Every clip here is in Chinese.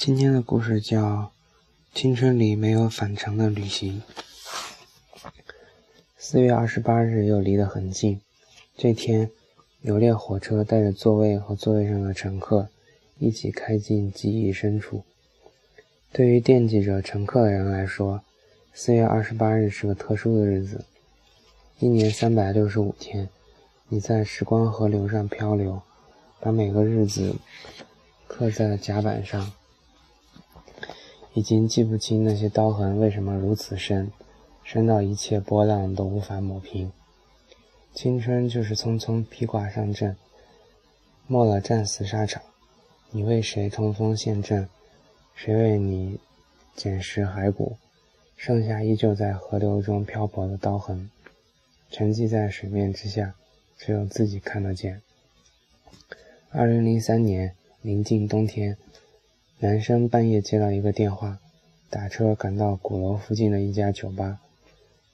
今天的故事叫《青春里没有返程的旅行》。四月二十八日又离得很近，这天，有列火车带着座位和座位上的乘客一起开进记忆深处。对于惦记着乘客的人来说，四月二十八日是个特殊的日子。一年三百六十五天，你在时光河流上漂流，把每个日子刻在了甲板上。已经记不清那些刀痕为什么如此深，深到一切波浪都无法抹平。青春就是匆匆披挂上阵，没了战死沙场。你为谁冲锋陷阵？谁为你捡拾骸骨？剩下依旧在河流中漂泊的刀痕，沉寂在水面之下，只有自己看得见。二零零三年，临近冬天。男生半夜接到一个电话，打车赶到鼓楼附近的一家酒吧。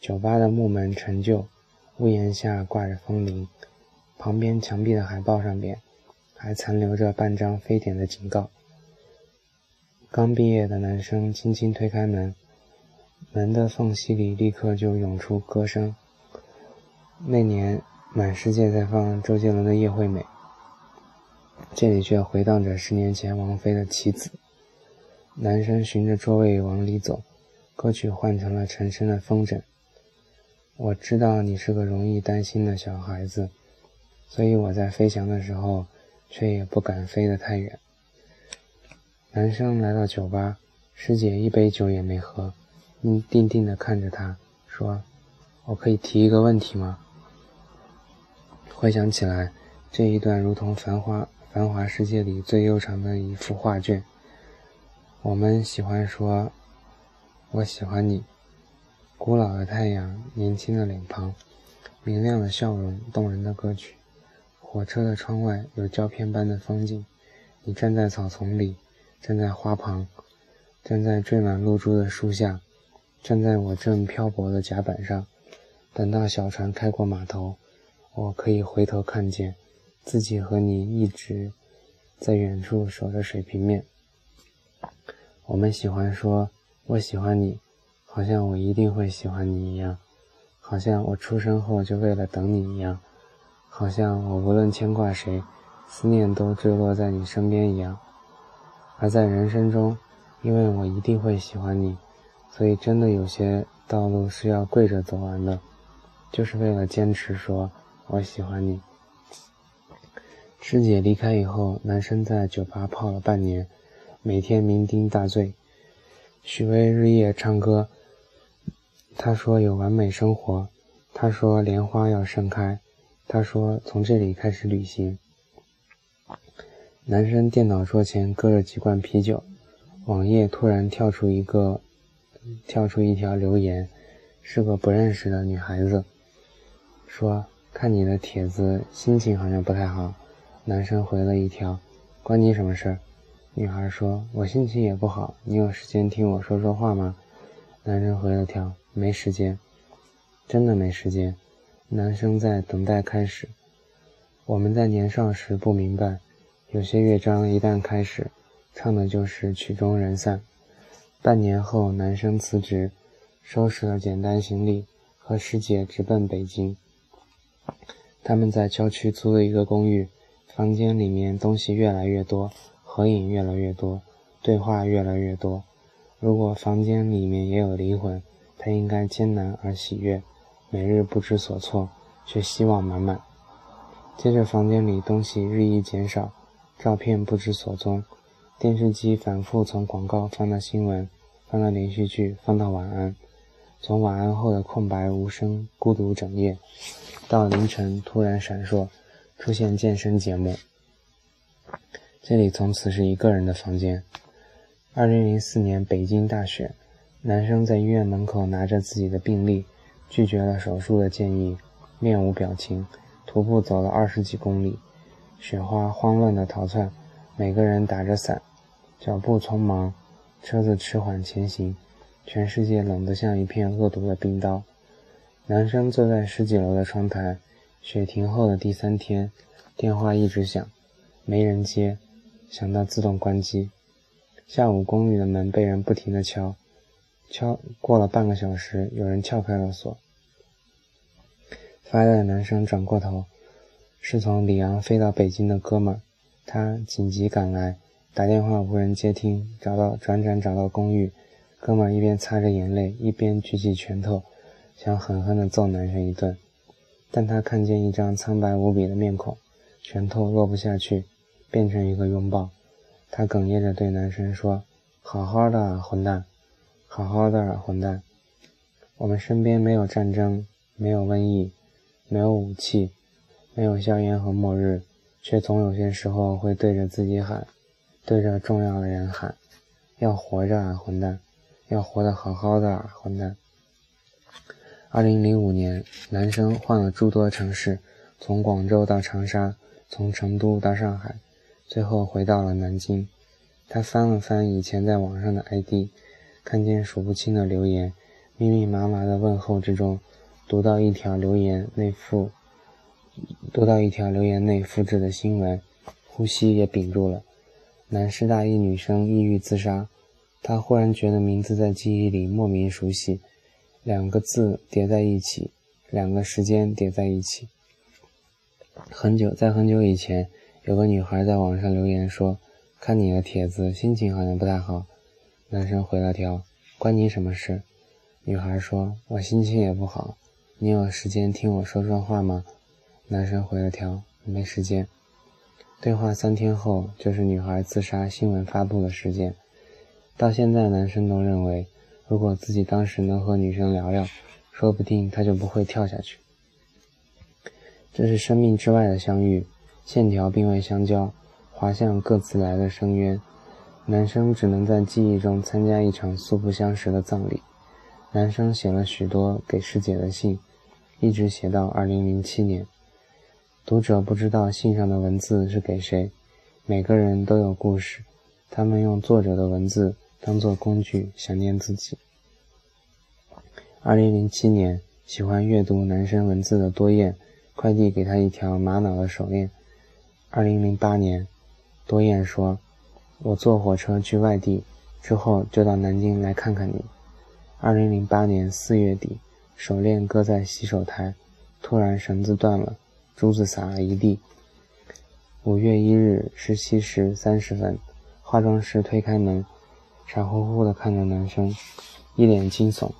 酒吧的木门陈旧，屋檐下挂着风铃，旁边墙壁的海报上边还残留着半张非典的警告。刚毕业的男生轻轻推开门，门的缝隙里立刻就涌出歌声。那年满世界在放周杰伦的《叶惠美》。这里却回荡着十年前王菲的妻子。男生循着座位往里走，歌曲换成了陈升的《风筝》。我知道你是个容易担心的小孩子，所以我在飞翔的时候，却也不敢飞得太远。男生来到酒吧，师姐一杯酒也没喝，嗯，定定地看着他，说：“我可以提一个问题吗？”回想起来，这一段如同繁花。繁华世界里最悠长的一幅画卷。我们喜欢说“我喜欢你”。古老的太阳，年轻的脸庞，明亮的笑容，动人的歌曲。火车的窗外有胶片般的风景。你站在草丛里，站在花旁，站在缀满露珠的树下，站在我正漂泊的甲板上。等到小船开过码头，我可以回头看见。自己和你一直在远处守着水平面。我们喜欢说“我喜欢你”，好像我一定会喜欢你一样，好像我出生后就为了等你一样，好像我无论牵挂谁，思念都坠落在你身边一样。而在人生中，因为我一定会喜欢你，所以真的有些道路是要跪着走完的，就是为了坚持说“我喜欢你”。师姐离开以后，男生在酒吧泡了半年，每天酩酊大醉。许巍日夜唱歌，他说有完美生活，他说莲花要盛开，他说从这里开始旅行。男生电脑桌前搁着几罐啤酒，网页突然跳出一个，跳出一条留言，是个不认识的女孩子，说看你的帖子，心情好像不太好。男生回了一条：“关你什么事儿？”女孩说：“我心情也不好，你有时间听我说说话吗？”男生回了条：“没时间，真的没时间。”男生在等待开始。我们在年少时不明白，有些乐章一旦开始，唱的就是曲终人散。半年后，男生辞职，收拾了简单行李，和师姐直奔北京。他们在郊区租了一个公寓。房间里面东西越来越多，合影越来越多，对话越来越多。如果房间里面也有灵魂，它应该艰难而喜悦，每日不知所措，却希望满满。接着房间里东西日益减少，照片不知所踪，电视机反复从广告放到新闻，放到连续剧，放到晚安，从晚安后的空白无声孤独整夜，到凌晨突然闪烁。出现健身节目，这里从此是一个人的房间。二零零四年北京大雪，男生在医院门口拿着自己的病历，拒绝了手术的建议，面无表情，徒步走了二十几公里，雪花慌乱的逃窜，每个人打着伞，脚步匆忙，车子迟缓前行，全世界冷得像一片恶毒的冰刀。男生坐在十几楼的窗台。雪停后的第三天，电话一直响，没人接，响到自动关机。下午公寓的门被人不停地敲，敲过了半个小时，有人撬开了锁。发呆的男生转过头，是从里昂飞到北京的哥们，他紧急赶来，打电话无人接听，找到转转找到公寓，哥们一边擦着眼泪，一边举起拳头，想狠狠地揍男生一顿，但他看见一张苍白无比的面孔，拳头落不下去，变成一个拥抱。他哽咽着对男生说：“好好的，啊混蛋，好好的，啊混蛋。我们身边没有战争，没有瘟疫，没有武器，没有硝烟和末日，却总有些时候会对着自己喊，对着重要的人喊：要活着啊，混蛋！要活得好好的啊，混蛋！”二零零五年，男生换了诸多城市，从广州到长沙，从成都到上海。最后回到了南京，他翻了翻以前在网上的 ID，看见数不清的留言，密密麻麻的问候之中，读到一条留言内附，读到一条留言内复制的新闻，呼吸也屏住了。南师大一女生抑郁自杀，他忽然觉得名字在记忆里莫名熟悉，两个字叠在一起，两个时间叠在一起。很久，在很久以前。有个女孩在网上留言说：“看你的帖子，心情好像不太好。”男生回了条：“关你什么事？”女孩说：“我心情也不好，你有时间听我说说话吗？”男生回了条：“没时间。”对话三天后，就是女孩自杀新闻发布的时间。到现在，男生都认为，如果自己当时能和女生聊聊，说不定他就不会跳下去。这是生命之外的相遇。线条并未相交，滑向各自来的深渊。男生只能在记忆中参加一场素不相识的葬礼。男生写了许多给师姐的信，一直写到二零零七年。读者不知道信上的文字是给谁。每个人都有故事，他们用作者的文字当做工具，想念自己。二零零七年，喜欢阅读男生文字的多燕快递给他一条玛瑙的手链。二零零八年，多燕说：“我坐火车去外地，之后就到南京来看看你。”二零零八年四月底，手链搁在洗手台，突然绳子断了，珠子洒了一地。五月一日十七时三十分，化妆师推开门，傻乎乎地看着男生，一脸惊悚：“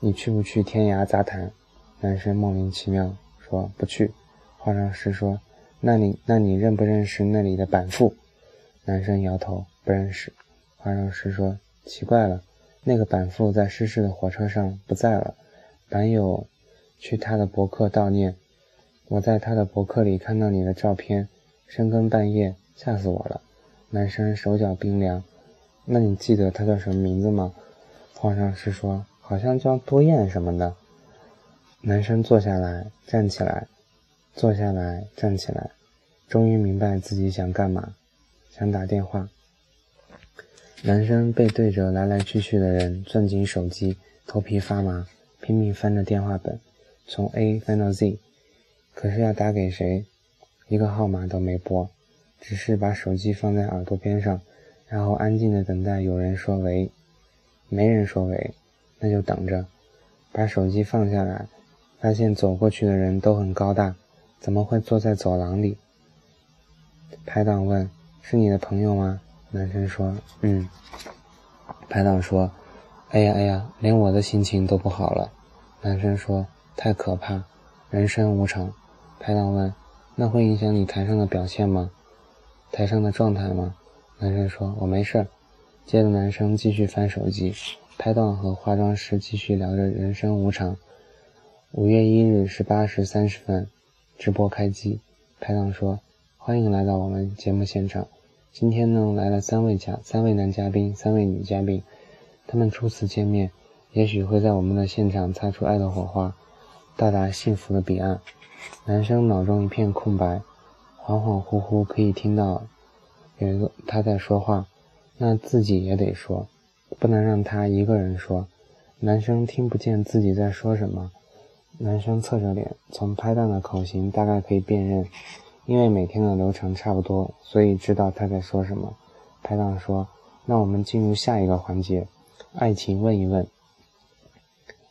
你去不去天涯杂谈？”男生莫名其妙说：“不去。”化妆师说。那你那你认不认识那里的板父？男生摇头，不认识。化妆师说：“奇怪了，那个板父在失事的火车上不在了。板友去他的博客悼念，我在他的博客里看到你的照片，深更半夜，吓死我了。”男生手脚冰凉。那你记得他叫什么名字吗？化妆师说：“好像叫多燕什么的。”男生坐下来，站起来。坐下来，站起来，终于明白自己想干嘛，想打电话。男生背对着来来去去的人，攥紧手机，头皮发麻，拼命翻着电话本，从 A 翻到 Z，可是要打给谁，一个号码都没拨，只是把手机放在耳朵边上，然后安静的等待有人说喂，没人说喂，那就等着，把手机放下来，发现走过去的人都很高大。怎么会坐在走廊里？拍档问：“是你的朋友吗？”男生说：“嗯。”拍档说：“哎呀哎呀，连我的心情都不好了。”男生说：“太可怕，人生无常。”拍档问：“那会影响你台上的表现吗？台上的状态吗？”男生说：“我没事儿。”接着男生继续翻手机，拍档和化妆师继续聊着人生无常。五月一日十八时三十分。直播开机，拍档说：“欢迎来到我们节目现场。今天呢，来了三位嘉，三位男嘉宾，三位女嘉宾。他们初次见面，也许会在我们的现场擦出爱的火花，到达幸福的彼岸。”男生脑中一片空白，恍恍惚惚可以听到有一个他在说话，那自己也得说，不能让他一个人说。男生听不见自己在说什么。男生侧着脸，从拍档的口型大概可以辨认，因为每天的流程差不多，所以知道他在说什么。拍档说：“那我们进入下一个环节，爱情问一问。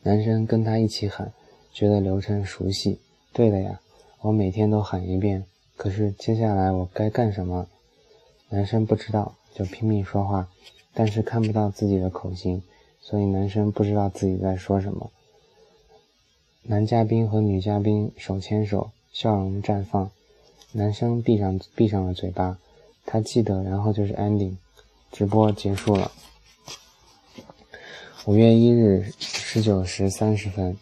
男生跟他一起喊，觉得流程熟悉。对的呀，我每天都喊一遍。可是接下来我该干什么？男生不知道，就拼命说话，但是看不到自己的口型，所以男生不知道自己在说什么。男嘉宾和女嘉宾手牵手，笑容绽放。男生闭上闭上了嘴巴，他记得，然后就是 ending，直播结束了。五月一日十九时三十分，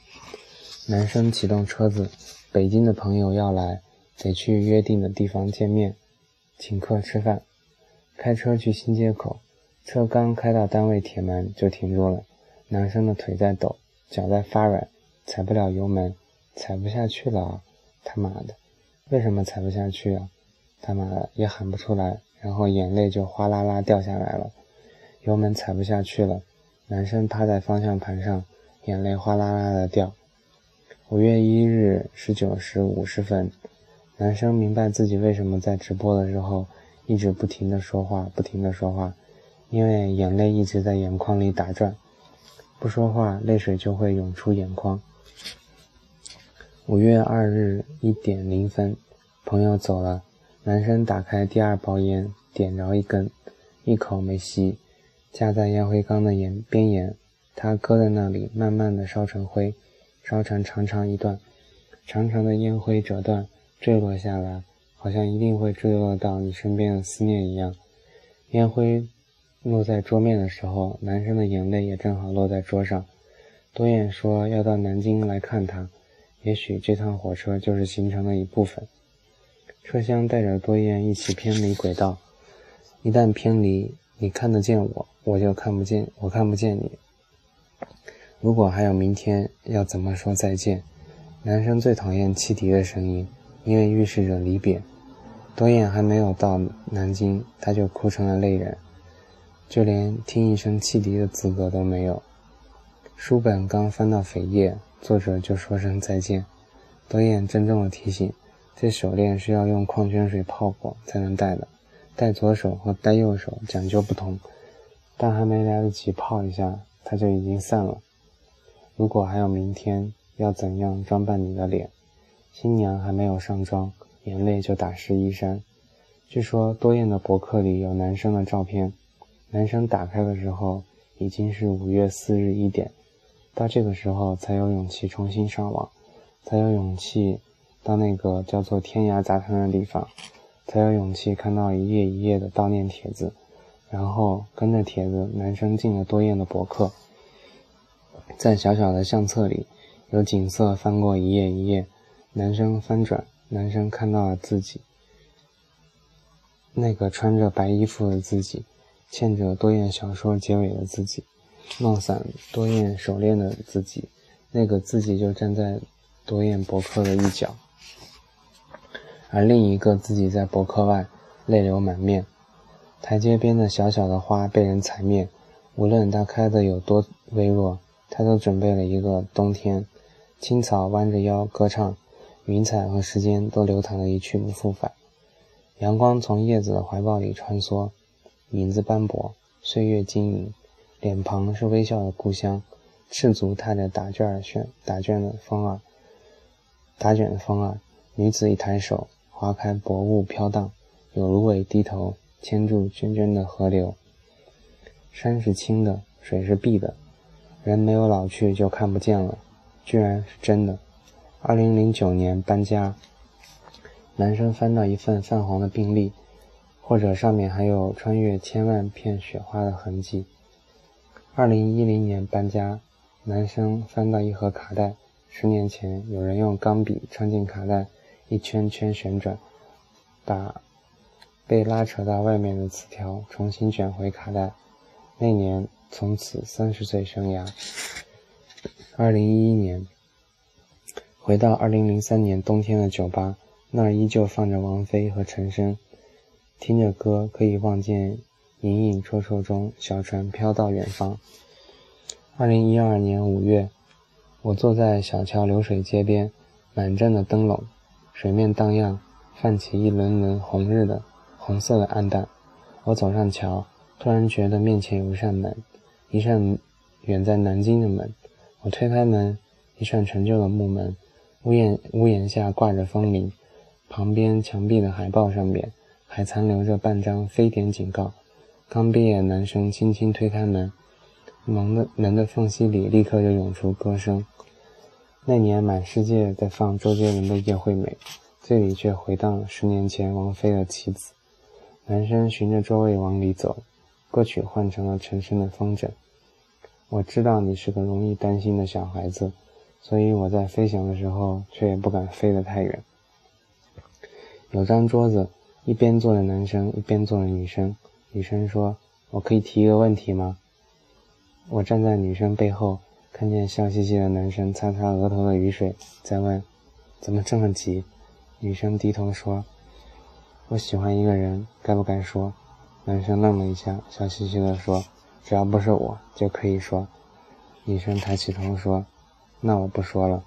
男生启动车子，北京的朋友要来，得去约定的地方见面，请客吃饭。开车去新街口，车刚开到单位铁门就停住了，男生的腿在抖，脚在发软。踩不了油门，踩不下去了！他妈的，为什么踩不下去啊？他妈的也喊不出来，然后眼泪就哗啦啦掉下来了。油门踩不下去了，男生趴在方向盘上，眼泪哗啦啦的掉。五月一日十九时五十分，男生明白自己为什么在直播的时候一直不停的说话，不停的说话，因为眼泪一直在眼眶里打转，不说话，泪水就会涌出眼眶。五月二日一点零分，朋友走了，男生打开第二包烟，点着一根，一口没吸，架在烟灰缸的沿边沿，他搁在那里，慢慢的烧成灰，烧成长长一段，长长的烟灰折断，坠落下来，好像一定会坠落到你身边的思念一样。烟灰落在桌面的时候，男生的眼泪也正好落在桌上。多燕说要到南京来看他。也许这趟火车就是行程的一部分。车厢带着多燕一起偏离轨道，一旦偏离，你看得见我，我就看不见，我看不见你。如果还有明天，要怎么说再见？男生最讨厌汽笛的声音，因为预示着离别。多燕还没有到南京，他就哭成了泪人，就连听一声汽笛的资格都没有。书本刚翻到扉页。作者就说声再见，多燕郑重的提醒：这手链是要用矿泉水泡过才能戴的，戴左手和戴右手讲究不同。但还没来得及泡一下，它就已经散了。如果还有明天，要怎样装扮你的脸？新娘还没有上妆，眼泪就打湿衣衫。据说多燕的博客里有男生的照片，男生打开的时候已经是五月四日一点。到这个时候才有勇气重新上网，才有勇气到那个叫做天涯杂谈的地方，才有勇气看到一页一页的悼念帖子，然后跟着帖子，男生进了多燕的博客，在小小的相册里，有景色翻过一页一页，男生翻转，男生看到了自己，那个穿着白衣服的自己，欠着多燕小说结尾的自己。梦散多燕手链的自己，那个自己就站在多燕博客的一角，而另一个自己在博客外，泪流满面。台阶边的小小的花被人踩灭，无论它开的有多微弱，他都准备了一个冬天。青草弯着腰歌唱，云彩和时间都流淌得一去不复返。阳光从叶子的怀抱里穿梭，影子斑驳，岁月晶莹。脸庞是微笑的故乡，赤足踏着打卷儿旋打卷的风儿，打卷的风儿。女子一抬手，划开薄雾飘荡，有芦苇低头牵住涓涓的河流。山是青的，水是碧的，人没有老去就看不见了，居然是真的。二零零九年搬家，男生翻到一份泛黄的病历，或者上面还有穿越千万片雪花的痕迹。二零一零年搬家，男生翻到一盒卡带。十年前，有人用钢笔穿进卡带，一圈圈旋转，把被拉扯到外面的磁条重新卷回卡带。那年，从此三十岁生涯。二零一一年，回到二零零三年冬天的酒吧，那儿依旧放着王菲和陈升，听着歌可以望见。隐隐绰绰中，小船飘到远方。二零一二年五月，我坐在小桥流水街边，满镇的灯笼，水面荡漾，泛起一轮轮红日的红色的暗淡。我走上桥，突然觉得面前有一扇门，一扇远在南京的门。我推开门，一扇陈旧的木门，屋檐屋檐下挂着风铃，旁边墙壁的海报上面还残留着半张非典警告。刚毕业男生轻轻推开门，门的门的缝隙里立刻就涌出歌声。那年满世界在放周杰伦的《叶惠美》，这里却回荡十年前王菲的《棋子》。男生循着座位往里走，歌曲换成了陈升的《风筝》。我知道你是个容易担心的小孩子，所以我在飞翔的时候却也不敢飞得太远。有张桌子，一边坐着男生，一边坐着女生。女生说：“我可以提一个问题吗？”我站在女生背后，看见笑嘻嘻的男生擦擦额头的雨水，在问：“怎么这么急？”女生低头说。我喜欢一个人，该不该说？男生愣了一下，笑嘻嘻地说：“只要不是我，就可以说。”女生抬起头说：“那我不说了。”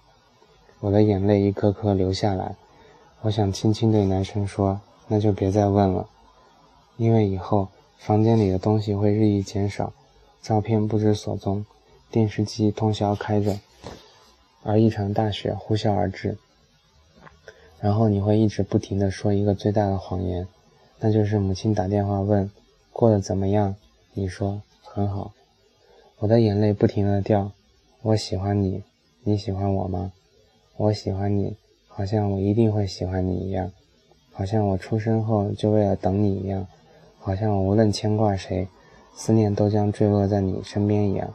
我的眼泪一颗颗流下来。我想轻轻对男生说：“那就别再问了，因为以后房间里的东西会日益减少，照片不知所踪，电视机通宵开着，而一场大雪呼啸而至。”然后你会一直不停的说一个最大的谎言，那就是母亲打电话问过得怎么样，你说很好。我的眼泪不停的掉。我喜欢你，你喜欢我吗？我喜欢你，好像我一定会喜欢你一样，好像我出生后就为了等你一样，好像我无论牵挂谁，思念都将坠落在你身边一样。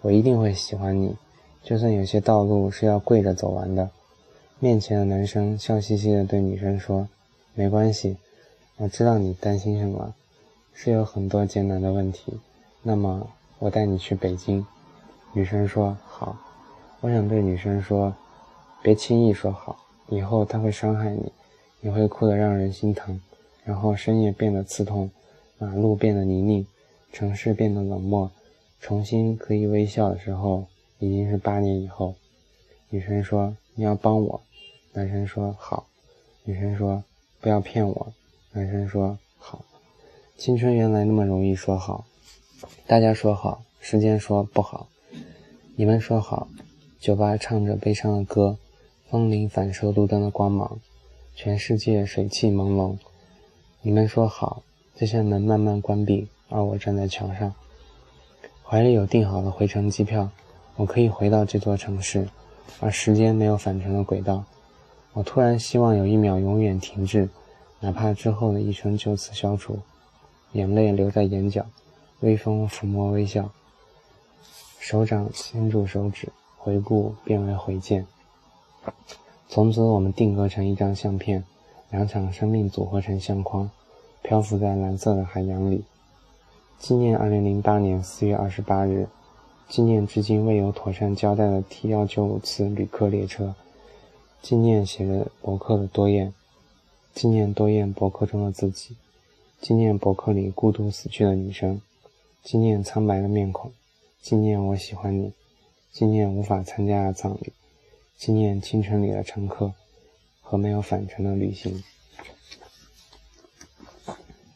我一定会喜欢你，就算有些道路是要跪着走完的。面前的男生笑嘻嘻地对女生说：“没关系，我知道你担心什么，是有很多艰难的问题。那么，我带你去北京。”女生说：“好。”我想对女生说：“别轻易说好，以后他会伤害你，你会哭得让人心疼，然后深夜变得刺痛，马路变得泥泞，城市变得冷漠，重新可以微笑的时候，已经是八年以后。”女生说：“你要帮我。”男生说好，女生说不要骗我。男生说好，青春原来那么容易说好。大家说好，时间说不好。你们说好，酒吧唱着悲伤的歌，风铃反射路灯的光芒，全世界水汽朦胧。你们说好，这扇门慢慢关闭，而我站在桥上，怀里有订好的回程机票，我可以回到这座城市，而时间没有返程的轨道。我突然希望有一秒永远停滞，哪怕之后的一生就此消除。眼泪留在眼角，微风抚摸微笑，手掌牵住手指，回顾变为回见。从此我们定格成一张相片，两场生命组合成相框，漂浮在蓝色的海洋里。纪念二零零八年四月二十八日，纪念至今未有妥善交代的 T 幺九五次旅客列车。纪念写着博客的多燕，纪念多燕博客中的自己，纪念博客里孤独死去的女生，纪念苍白的面孔，纪念我喜欢你，纪念无法参加的葬礼，纪念清晨里的乘客和没有返程的旅行。